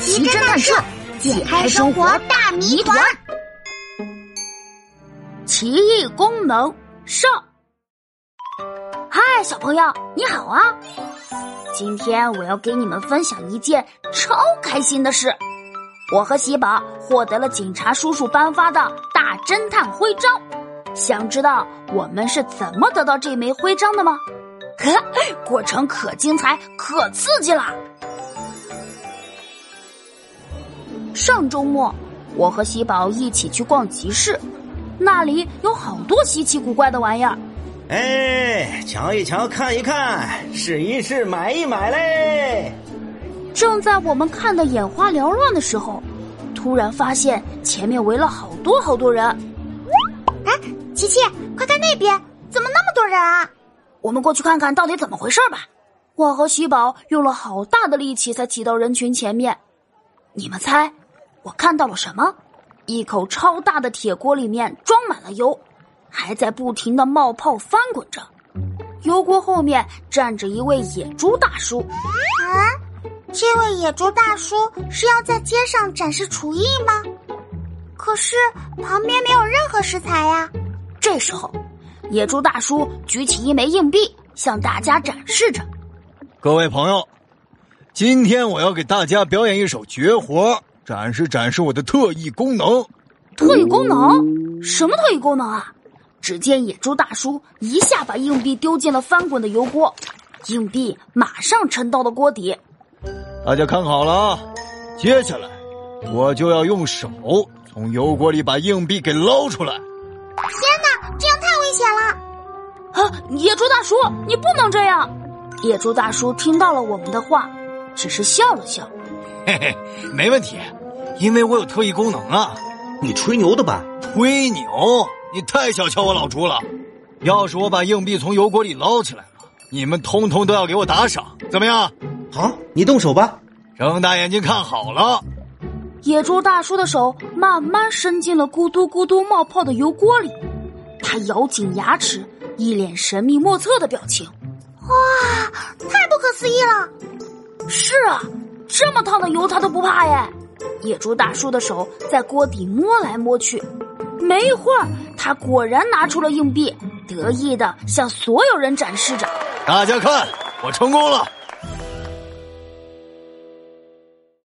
奇侦探社解开生活大谜团。奇异功能上。嗨，小朋友，你好啊！今天我要给你们分享一件超开心的事。我和喜宝获得了警察叔叔颁发的大侦探徽章。想知道我们是怎么得到这枚徽章的吗？呵，过程可精彩可刺激啦！上周末，我和喜宝一起去逛集市，那里有好多稀奇古怪的玩意儿。哎，瞧一瞧，看一看，试一试，买一买嘞！正在我们看得眼花缭乱的时候，突然发现前面围了好多好多人。哎，琪琪，快看那边，怎么那么多人啊？我们过去看看到底怎么回事吧。我和喜宝用了好大的力气才挤到人群前面。你们猜？我看到了什么？一口超大的铁锅里面装满了油，还在不停的冒泡翻滚着。油锅后面站着一位野猪大叔。啊，这位野猪大叔是要在街上展示厨艺吗？可是旁边没有任何食材呀。这时候，野猪大叔举起一枚硬币，向大家展示着：“各位朋友，今天我要给大家表演一手绝活。”展示展示我的特异功能，特异功能？什么特异功能啊？只见野猪大叔一下把硬币丢进了翻滚的油锅，硬币马上沉到了锅底。大家看好了啊！接下来我就要用手从油锅里把硬币给捞出来。天哪，这样太危险了！啊，野猪大叔，你不能这样！野猪大叔听到了我们的话，只是笑了笑。嘿嘿，没问题，因为我有特异功能啊！你吹牛的吧？吹牛？你太小瞧我老朱了！要是我把硬币从油锅里捞起来了，你们通通都要给我打赏，怎么样？好，你动手吧！睁大眼睛看好了！野猪大叔的手慢慢伸进了咕嘟咕嘟冒泡的油锅里，他咬紧牙齿，一脸神秘莫测的表情。哇，太不可思议了！是啊。这么烫的油，他都不怕耶！野猪大叔的手在锅底摸来摸去，没一会儿，他果然拿出了硬币，得意的向所有人展示着：“大家看，我成功了！